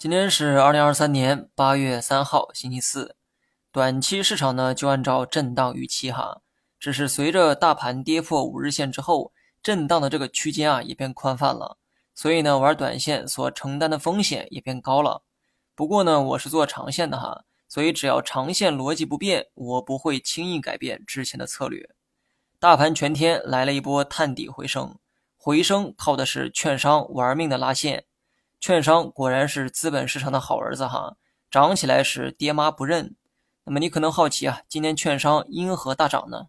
今天是二零二三年八月三号，星期四。短期市场呢，就按照震荡预期哈。只是随着大盘跌破五日线之后，震荡的这个区间啊也变宽泛了，所以呢，玩短线所承担的风险也变高了。不过呢，我是做长线的哈，所以只要长线逻辑不变，我不会轻易改变之前的策略。大盘全天来了一波探底回升，回升靠的是券商玩命的拉线。券商果然是资本市场的好儿子哈，涨起来时爹妈不认。那么你可能好奇啊，今天券商因何大涨呢？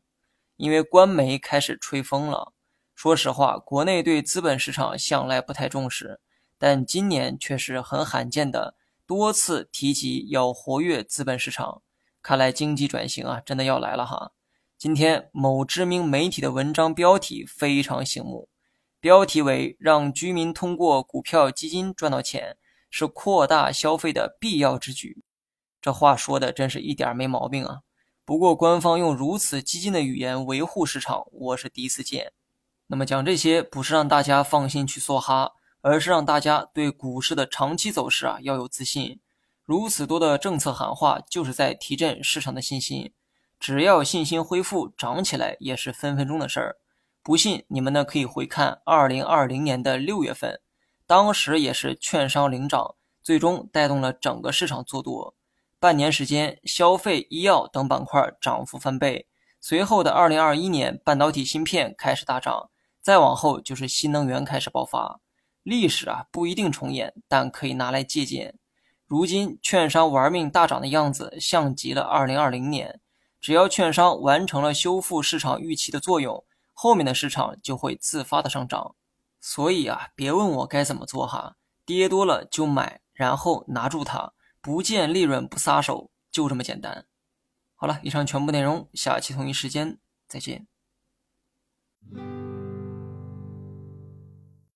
因为官媒开始吹风了。说实话，国内对资本市场向来不太重视，但今年却是很罕见的多次提及要活跃资本市场。看来经济转型啊，真的要来了哈。今天某知名媒体的文章标题非常醒目。标题为“让居民通过股票基金赚到钱，是扩大消费的必要之举。”这话说的真是一点没毛病啊！不过官方用如此激进的语言维护市场，我是第一次见。那么讲这些不是让大家放心去梭哈，而是让大家对股市的长期走势啊要有自信。如此多的政策喊话，就是在提振市场的信心。只要信心恢复，涨起来也是分分钟的事儿。不信你们呢，可以回看二零二零年的六月份，当时也是券商领涨，最终带动了整个市场做多。半年时间，消费、医药等板块涨幅翻倍。随后的二零二一年，半导体芯片开始大涨，再往后就是新能源开始爆发。历史啊不一定重演，但可以拿来借鉴。如今券商玩命大涨的样子，像极了二零二零年。只要券商完成了修复市场预期的作用。后面的市场就会自发的上涨。所以啊别问我该怎么做哈跌多了就买然后拿住它不见利润不撒手就这么简单。好了以上全部内容下期同一时间再见。